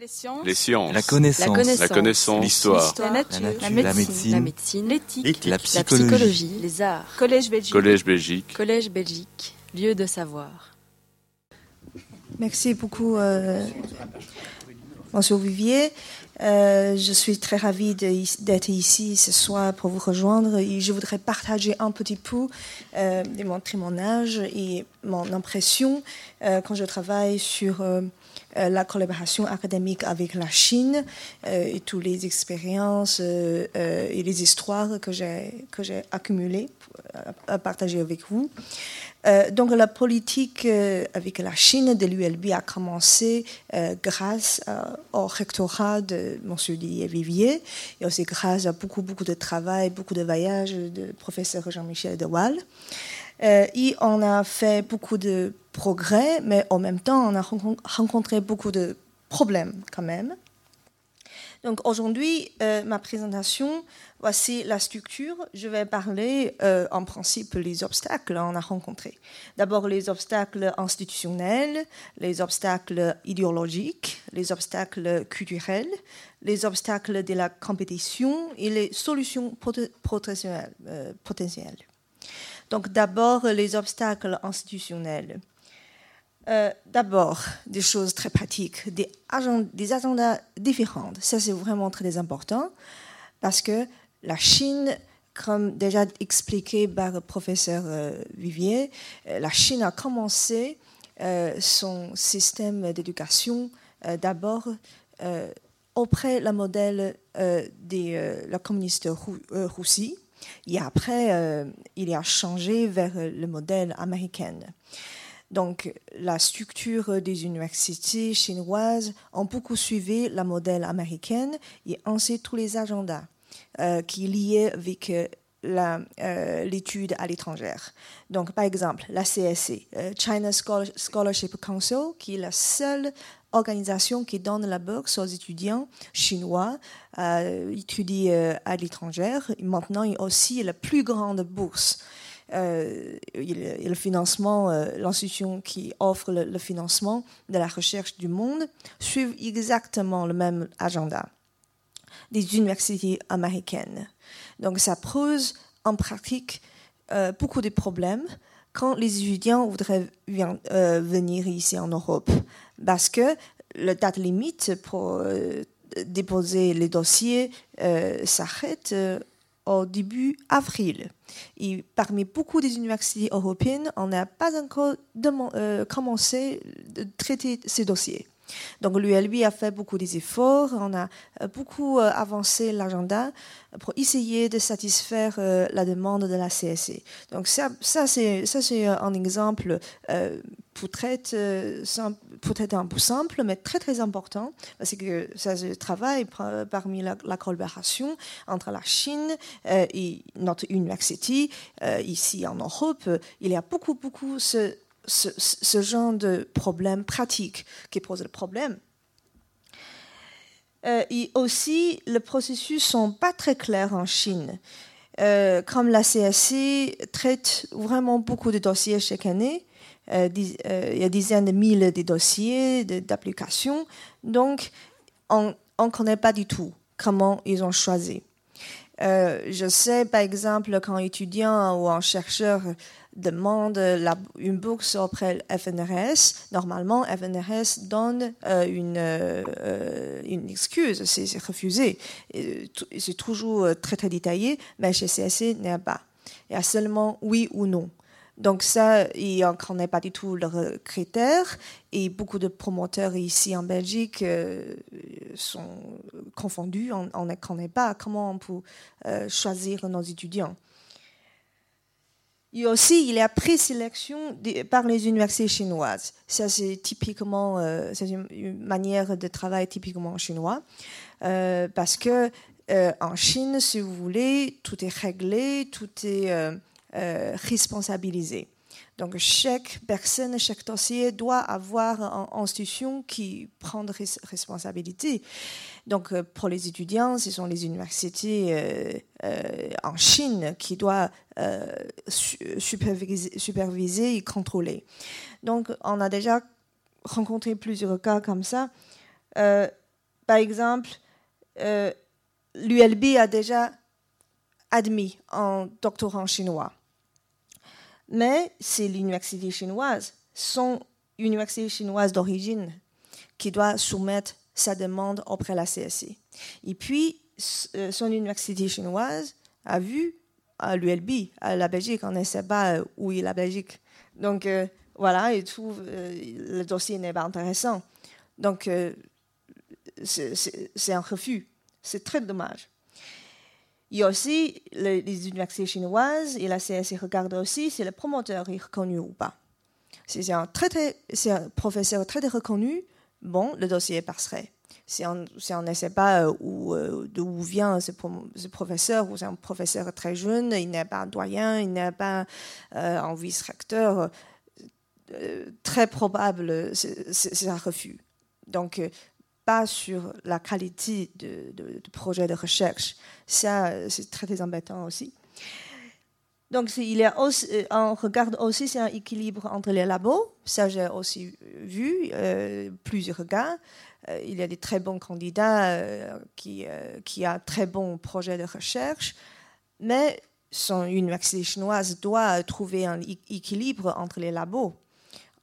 Les sciences. Les sciences. La connaissance. La connaissance. L'histoire. La nature. La nature. La La médecine. L'éthique. La La psychologie. les arts, Collège Belgique. Collège Belgique. Collège Belgique, lieu de savoir. Merci beaucoup, euh, Monsieur Vivier. Euh, je suis très ravie d'être ici ce soir pour vous rejoindre et je voudrais partager un petit peu, euh, démontrer mon âge et mon impression euh, quand je travaille sur euh, la collaboration académique avec la Chine euh, et toutes les expériences euh, euh, et les histoires que j'ai que j'ai accumulées à, partager avec vous. Euh, donc la politique euh, avec la Chine de l'ULB a commencé euh, grâce euh, au rectorat de M. Didier Vivier et aussi grâce à beaucoup, beaucoup de travail, beaucoup de voyages de professeur Jean-Michel De Waal. Euh, et on a fait beaucoup de progrès, mais en même temps, on a rencon- rencontré beaucoup de problèmes quand même. Donc aujourd'hui, euh, ma présentation, voici la structure. Je vais parler euh, en principe les obstacles qu'on a rencontrés. D'abord les obstacles institutionnels, les obstacles idéologiques, les obstacles culturels, les obstacles de la compétition et les solutions pot- potentielles. euh, potentielles. Donc d'abord les obstacles institutionnels. Euh, D'abord, des choses très pratiques, des, agen- des agendas différents. Ça, c'est vraiment très important parce que la Chine, comme déjà expliqué par le professeur euh, Vivier, euh, la Chine a commencé son système d'éducation d'abord auprès le modèle de la communiste Rou- Russie et après, euh, il a changé vers le modèle américain. Donc, la structure des universités chinoises ont beaucoup suivi le modèle américain et ensuite tous les agendas euh, qui liés avec euh, euh, l'étude à l'étranger. Donc, par exemple, la CSC, euh, China Scholar- Scholarship Council, qui est la seule organisation qui donne la bourse aux étudiants chinois à étudier euh, à l'étranger. Maintenant, il y a aussi la plus grande bourse euh, et le financement, euh, l'institution qui offre le, le financement de la recherche du monde suivent exactement le même agenda des universités américaines. Donc ça pose en pratique euh, beaucoup de problèmes quand les étudiants voudraient euh, venir ici en Europe, parce que le date limite pour euh, déposer les dossiers s'arrête au début avril. Et parmi beaucoup des universités européennes, on n'a pas encore commencé de traiter ces dossiers. Donc l'ULB a fait beaucoup d'efforts, on a euh, beaucoup euh, avancé l'agenda pour essayer de satisfaire euh, la demande de la CSC. Donc ça, ça c'est un exemple euh, peut-être un peu simple, mais très très important parce que ça se travaille par- parmi la, la collaboration entre la Chine et notre université ici en Europe. Il y a beaucoup beaucoup ce ce, genre de problème pratique qui pose le problème. Euh, et aussi, les processus sont pas très clairs en Chine. Euh, comme la CSC traite vraiment beaucoup de dossiers chaque année, euh, il y a des dizaines de mille de dossiers, d'applications, donc on ne connaît pas du tout comment ils ont choisi. Je sais, par exemple, quand un étudiant ou un chercheur demande la- une bourse auprès FNRS, normalement, FNRS donne euh, une, euh, euh, une excuse, c'est refusé. C'est toujours euh, très, très détaillé, mais chez CSC, il n'y a pas. Il y a seulement oui ou non. Donc ça, il- on ne connaît pas du tout leurs critères et beaucoup de promoteurs ici en Belgique euh, sont confondus. On ne connaît pas comment on peut euh, choisir nos étudiants. Et aussi, il y a présélection par les universités chinoises. Ça, c'est typiquement, euh, c'est une, manière de travail typiquement chinois. Euh, parce que euh, en Chine, si vous voulez, tout est réglé, tout est responsabilisé. Donc, chaque personne, chaque dossier doit avoir une institution qui prend des res- responsabilités. Donc, euh, pour les étudiants, ce sont les universités euh, euh, en Chine qui doivent su- superviser, superviser et contrôler. Donc, on a déjà rencontré plusieurs cas comme ça. Par exemple, l'ULB a déjà admis un doctorant chinois. Mais c'est l'université chinoise, son université chinoise d'origine, qui doit soumettre sa demande auprès de la CSC. Et puis, euh, son université chinoise a vu à l'ULB, à la Belgique, on ne sait pas euh, où est la Belgique. Donc, euh, voilà, il trouve le dossier n'est pas intéressant. Donc, c'est un refus. C'est très dommage. Il y a aussi les, universités chinoises et la CSI regardent aussi si le promoteur est reconnu ou pas. Si un, très, un professeur très reconnu, bon, le dossier passerait. Si on, si ne sait pas euh, euh, d'où vient ce, professeur, ou c'est un professeur très jeune, il n'est pas doyen, il n'est pas euh, un vice-recteur, très probable, c'est un refus. Donc, pas sur la qualité de, de, projet de recherche. Ça, c'est très, très embêtant aussi. Donc, il y a euh, on regarde aussi c'est un équilibre entre les labos. Ça, j'ai aussi vu euh, plusieurs. Euh, il y a des très bons candidats qui, qui ont très bons projets de recherche, mais son université chinoise doit trouver un équilibre entre les labos.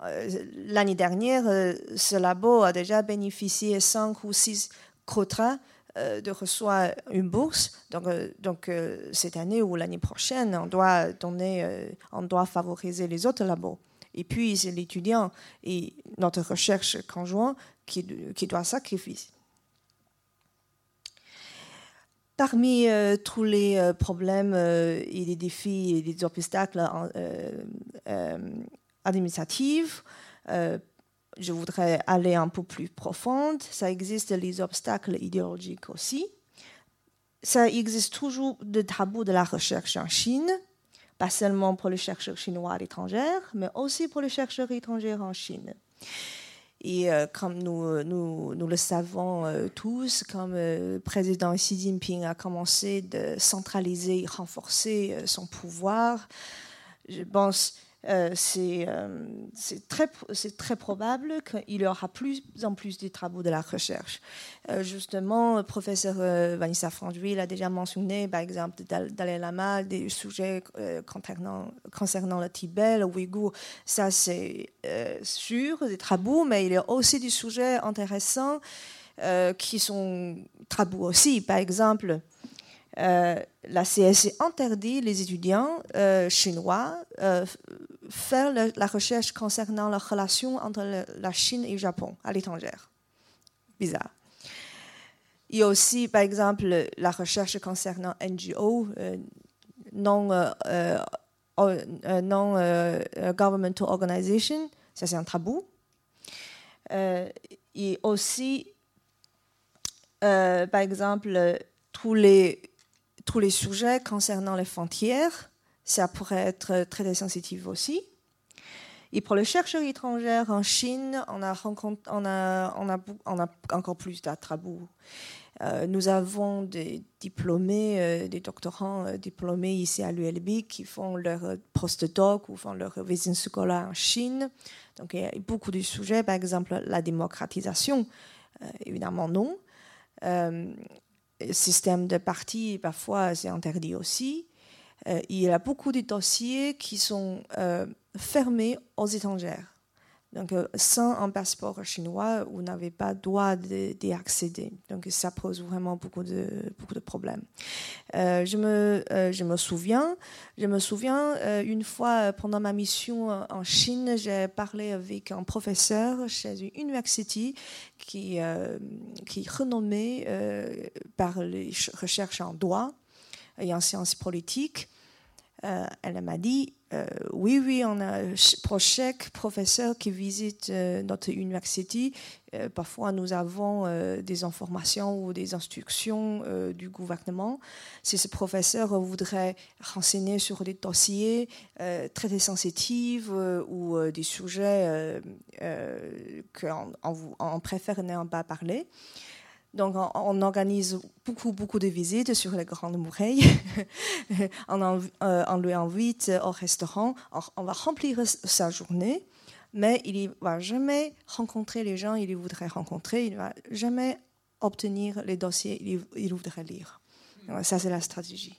L'année dernière, ce labo a déjà bénéficié 5 ou 6 quotas euh, de recevoir une bourse. Donc, euh, euh, cette année ou l'année prochaine, on doit donner, on doit favoriser les autres labos. Et puis c'est l'étudiant et notre recherche conjointe qui, qui doit sacrifier. Parmi tous les problèmes et les défis et les obstacles administratifs, je voudrais aller un peu plus profonde. Ça existe les obstacles idéologiques aussi. Ça existe toujours des tabous de la recherche en Chine, pas seulement pour les chercheurs chinois à l'étranger, mais aussi pour les chercheurs étrangers en Chine. Et euh, comme nous, nous, nous, le savons euh, tous, comme le euh, président Xi Jinping a commencé de centraliser, renforcer son pouvoir, je pense euh, euh, c'est très, probable qu'il y aura plus en plus de travaux de la recherche. Euh, justement, professeur Vanessa Franjuil a déjà mentionné, par exemple, Dalai Lama, des sujets concernant, concernant, le Tibet, le Ouïghour. Ça, c'est sûr, des travaux, mais il y a aussi des sujets intéressants qui sont tabous aussi. Par exemple, euh, la CSC interdit les étudiants euh, chinois euh, faire la recherche concernant la relation entre la Chine et le Japon à l'étranger. Bizarre. Il y a aussi, par exemple, la recherche concernant NGO, non, non governmental organization, ça c'est un tabou. et aussi, par exemple, tous les tous les sujets concernant les frontières, ça pourrait être très sensitif aussi. Et pour les chercheurs étrangers en Chine, on a, encore plus d'attrabous. Euh, nous avons des diplômés, euh, des doctorants euh, diplômés ici à l'ULB qui font leur postdoc ou font leur visite scolaire en Chine. Donc il y a beaucoup de sujets, par exemple la démocratisation, évidemment non système de parti, parfois c'est interdit aussi. Euh, il y a beaucoup de dossiers qui sont euh, fermés aux étrangères. Donc, euh, sans un passeport chinois, vous n'avez pas droit d'y accéder. Donc, ça pose vraiment beaucoup de, beaucoup de problèmes. je, me, je me souviens, je me souviens une fois pendant ma mission en Chine, j'ai parlé avec un professeur chez une université qui, qui est renommé par les recherches en droit et en sciences politiques. Elle m'a dit euh, oui, oui, on a pour chaque professeur qui visite euh, notre université, euh, parfois nous avons des informations ou des instructions du gouvernement. Si ce professeur voudrait renseigner sur des dossiers très sensitifs ou des sujets qu'on on préfère ne pas parler, donc, on, organise beaucoup, beaucoup de visites sur les grandes murailles. on, euh, on, lui invite au restaurant. on va remplir sa journée, mais il ne va jamais rencontrer les gens qu'il voudrait rencontrer. Il ne va jamais obtenir les dossiers qu'il voudrait lire. ça, c'est la stratégie.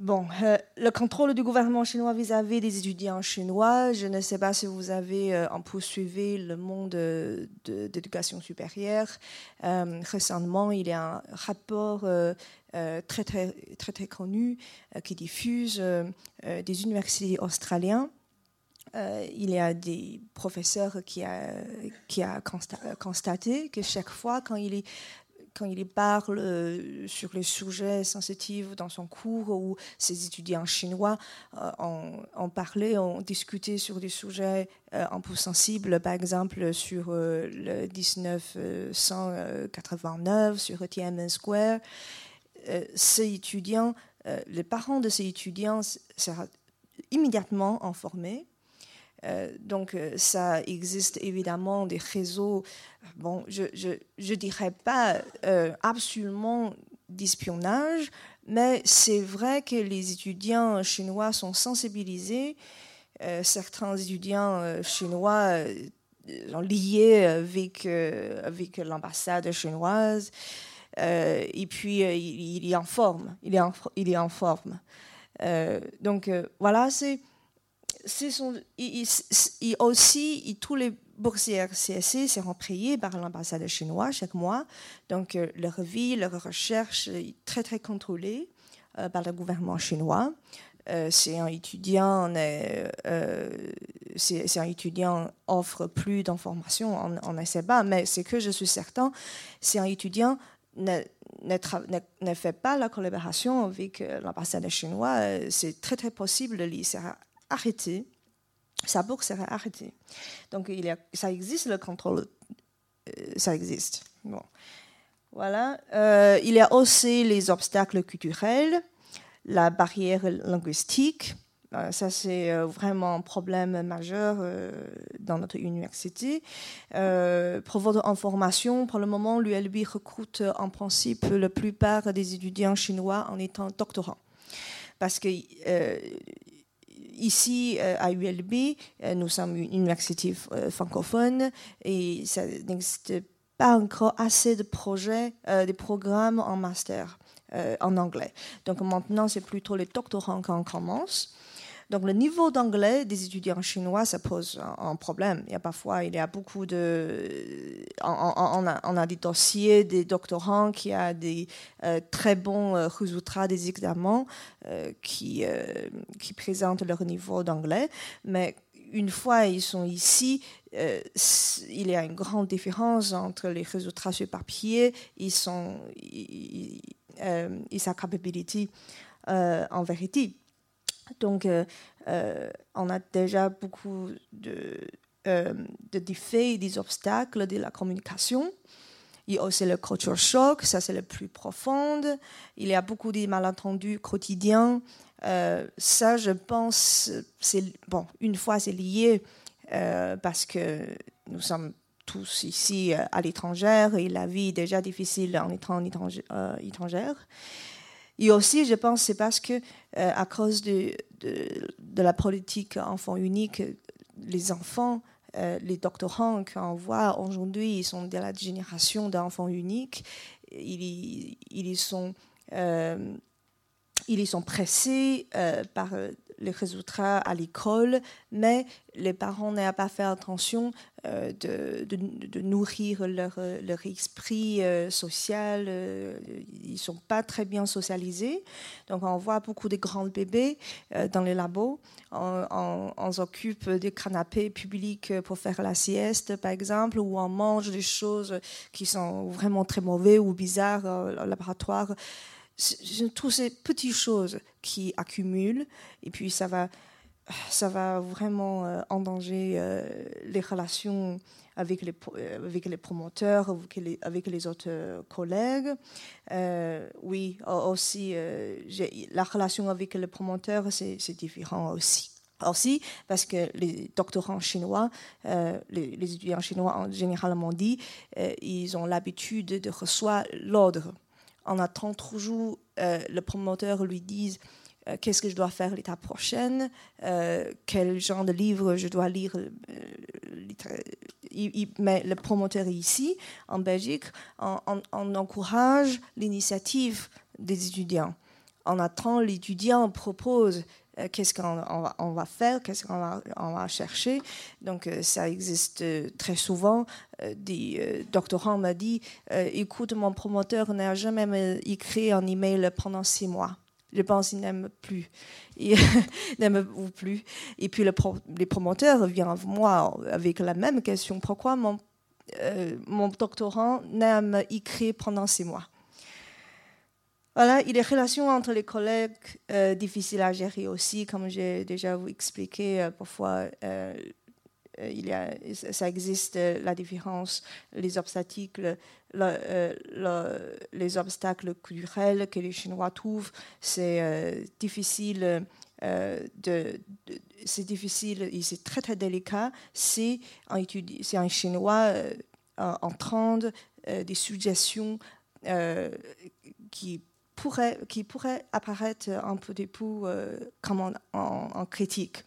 Bon, euh, le contrôle du gouvernement chinois vis-à-vis des étudiants chinois, je ne sais pas si vous avez euh, en poursuivi le monde d'éducation supérieure. Euh, récemment, il y a un rapport très, très, très, très connu qui diffuse des universités australiennes. il y a des professeurs qui a, qui a constaté que chaque fois quand il est quand il parle euh, sur les sujets sensitifs dans son cours où ses étudiants chinois euh, ont, parlé, ont discuté sur des sujets euh, un peu sensibles, par exemple sur le 1989, sur Tiananmen Square. ces étudiants, les parents de ces étudiants seront immédiatement informés donc, euh, ça existe évidemment des réseaux, bon, je ne dirais pas euh, absolument d'espionnage, mais c'est vrai que les étudiants chinois sont sensibilisés. certains étudiants chinois sont liés avec, avec l'ambassade chinoise. et puis, il, est en forme. Il est il est en forme. donc, voilà, c'est sont, aussi, tous les boursiers CSC seront payés par l'ambassade chinoise chaque mois. Donc, euh, leur vie, leur recherche est très, très contrôlée euh, par le gouvernement chinois. Euh, c'est un étudiant, c'est offre plus d'informations, on ne sait pas, mais ce que je suis certain, c'est un étudiant ne, fait pas la collaboration avec l'ambassade chinoise. C'est très très possible, il sera arrêté, sa bourse serait arrêtée. Donc il y a, ça existe le contrôle, euh, ça existe. Bon. Voilà. Euh, il y a aussi les obstacles culturels, la barrière linguistique. Euh, ça, c'est vraiment un problème majeur dans notre université. pour votre information, pour le moment, l'ULB recrute en principe la plupart des étudiants chinois en étant doctorants. Parce que ici, euh, à ULB, euh, nous sommes une université euh, francophone et ça n'existe pas encore assez de projets, de programmes en master en anglais. Donc maintenant, c'est plutôt les doctorants qu'on commence. Donc le niveau d'anglais des étudiants chinois, ça pose un, problème. Il y a parfois, il y a beaucoup de... On, a, des dossiers des doctorants qui ont des euh, très bons euh, résultats des examens euh, qui, qui présentent leur niveau d'anglais. Mais une fois ils sont ici, il y a une grande différence entre les résultats sur papier et sa capacité en vérité. Donc, euh, euh, on a déjà beaucoup de, euh, de défis, des obstacles de la communication. Il y a aussi le culture shock, ça c'est le plus profond. Il y a beaucoup de malentendus quotidiens. ça, je pense, c'est bon. Une fois, c'est lié parce que nous sommes tous ici à l'étranger et la vie est déjà difficile en étant étrangère. Et aussi, je pense, c'est parce que, euh, à cause de, de, la politique enfant unique, les enfants, euh, les doctorants qu'on voit aujourd'hui, ils sont de la génération d'enfants uniques. Ils, ils, sont, euh, ils sont pressés par les résultats à l'école, mais les parents n'ont pas fait attention euh, de, de, nourrir leur, leur esprit euh, social. Euh, ils ne sont pas très bien socialisés. Donc on voit beaucoup de grands bébés dans les labos. On, on, s'occupe des canapés publics pour faire la sieste, par exemple, ou on mange des choses qui sont vraiment très mauvaises ou bizarres au laboratoire toutes ces petites choses qui accumulent et puis ça va, ça va vraiment euh, endanger euh, les relations avec les, euh, promoteurs, avec les, autres collègues. oui, aussi, la relation avec les promoteurs, c'est différent aussi. Aussi, parce que les doctorants chinois, les, étudiants chinois en généralement dit, ils ont l'habitude de recevoir l'ordre on attend toujours, euh, le promoteur lui dise qu'est-ce que je dois faire l'étape prochaine, quel genre de livre je dois lire. mais le promoteur ici, en Belgique, on encourage l'initiative des étudiants. On attend, l'étudiant propose euh, qu'est-ce qu'on va, faire, qu'est-ce qu'on va, chercher? Donc, euh, ça existe euh, très souvent. des doctorants m'ont dit Écoute, mon promoteur n'a jamais écrit un email pendant six mois. Je pense qu'il n'aime plus. Il n'aime plus. Et puis, le les promoteurs viennent moi avec la même question Pourquoi mon, mon doctorant n'a écrit pendant six mois? Voilà, a des relations entre les collègues euh, difficiles à gérer aussi, comme j'ai déjà vous expliqué. Euh, parfois, euh, il y a, ça existe la différence, les obstacles, les obstacles culturels que les Chinois trouvent. C'est difficile. de, c'est difficile et c'est très très délicat. C'est un, un Chinois en train des suggestions qui qui pourrait apparaître un peu des euh, comme en, critique.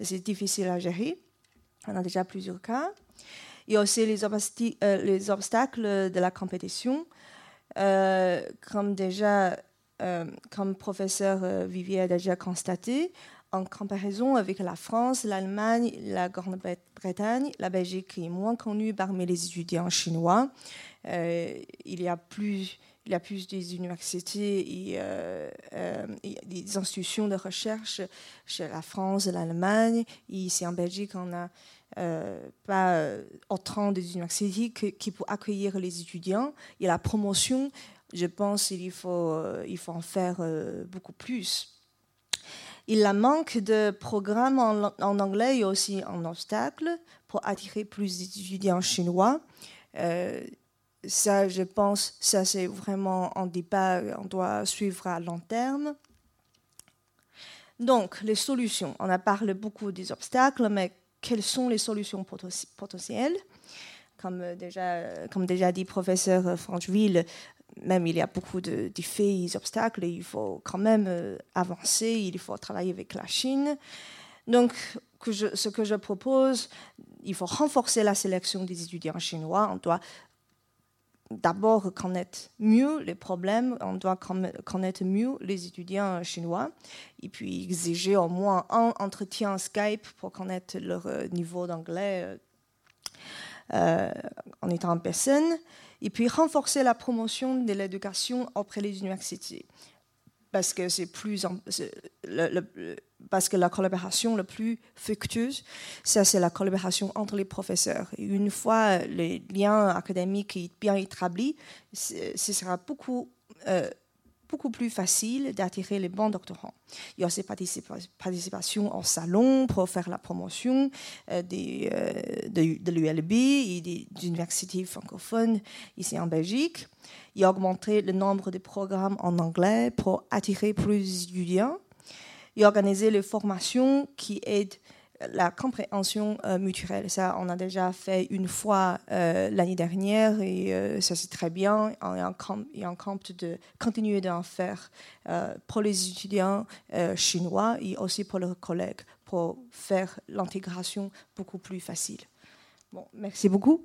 C'est difficile à gérer. On a déjà plusieurs cas. Il y a aussi les, euh, les obstacles de la compétition. Euh, comme déjà, comme professeur Vivier a déjà constaté, en comparaison avec la France, l'Allemagne, la Grande-Bretagne, la Belgique est moins connue parmi les étudiants chinois. il y a plus il y a plus des universités et, euh, euh, des institutions de recherche chez la France, l'Allemagne. Ici en Belgique, on n'a euh, pas autant des universités qui peuvent accueillir les étudiants. Et la promotion, je pense qu'il faut, il faut en faire beaucoup plus. Il a manque de programmes en, en anglais est aussi un obstacle pour attirer plus d'étudiants chinois ça, je pense, ça c'est vraiment un débat qu'on doit suivre à long terme. Donc, les solutions. On a parlé beaucoup des obstacles, mais quelles sont les solutions potentielles? Comme déjà, comme déjà dit professeur Francheville, même il y a beaucoup de défis et d'obstacles, il faut quand même euh, avancer, il faut travailler avec la Chine. Donc, ce que je propose, il faut renforcer la sélection des étudiants chinois. On doit d'abord connaître mieux les problèmes, on doit connaître mieux les étudiants chinois et puis exiger au moins un entretien Skype pour connaître leur euh, niveau d'anglais euh, euh, en étant en personne et puis renforcer la promotion de l'éducation auprès des universités parce que c'est plus parce que la collaboration la plus fructueuse, ça c'est la collaboration entre les professeurs. Et une fois les liens académiques bien établis, ce sera beaucoup euh, beaucoup plus facile d'attirer les bons doctorants. Il y a aussi participation au salon pour faire la promotion euh, euh, de, l'ULB et des, universités francophones ici en Belgique. Il y a augmenté le nombre de programmes en anglais pour attirer plus d'étudiants. Il y a organisé les formations qui aident la compréhension euh, mutuelle. Ça, on a déjà fait une fois euh, l'année dernière et euh, ça c'est très bien. On est en compte, de continuer d'en faire pour les étudiants chinois et aussi pour leurs collègues pour faire l'intégration beaucoup plus facile. Bon, merci beaucoup.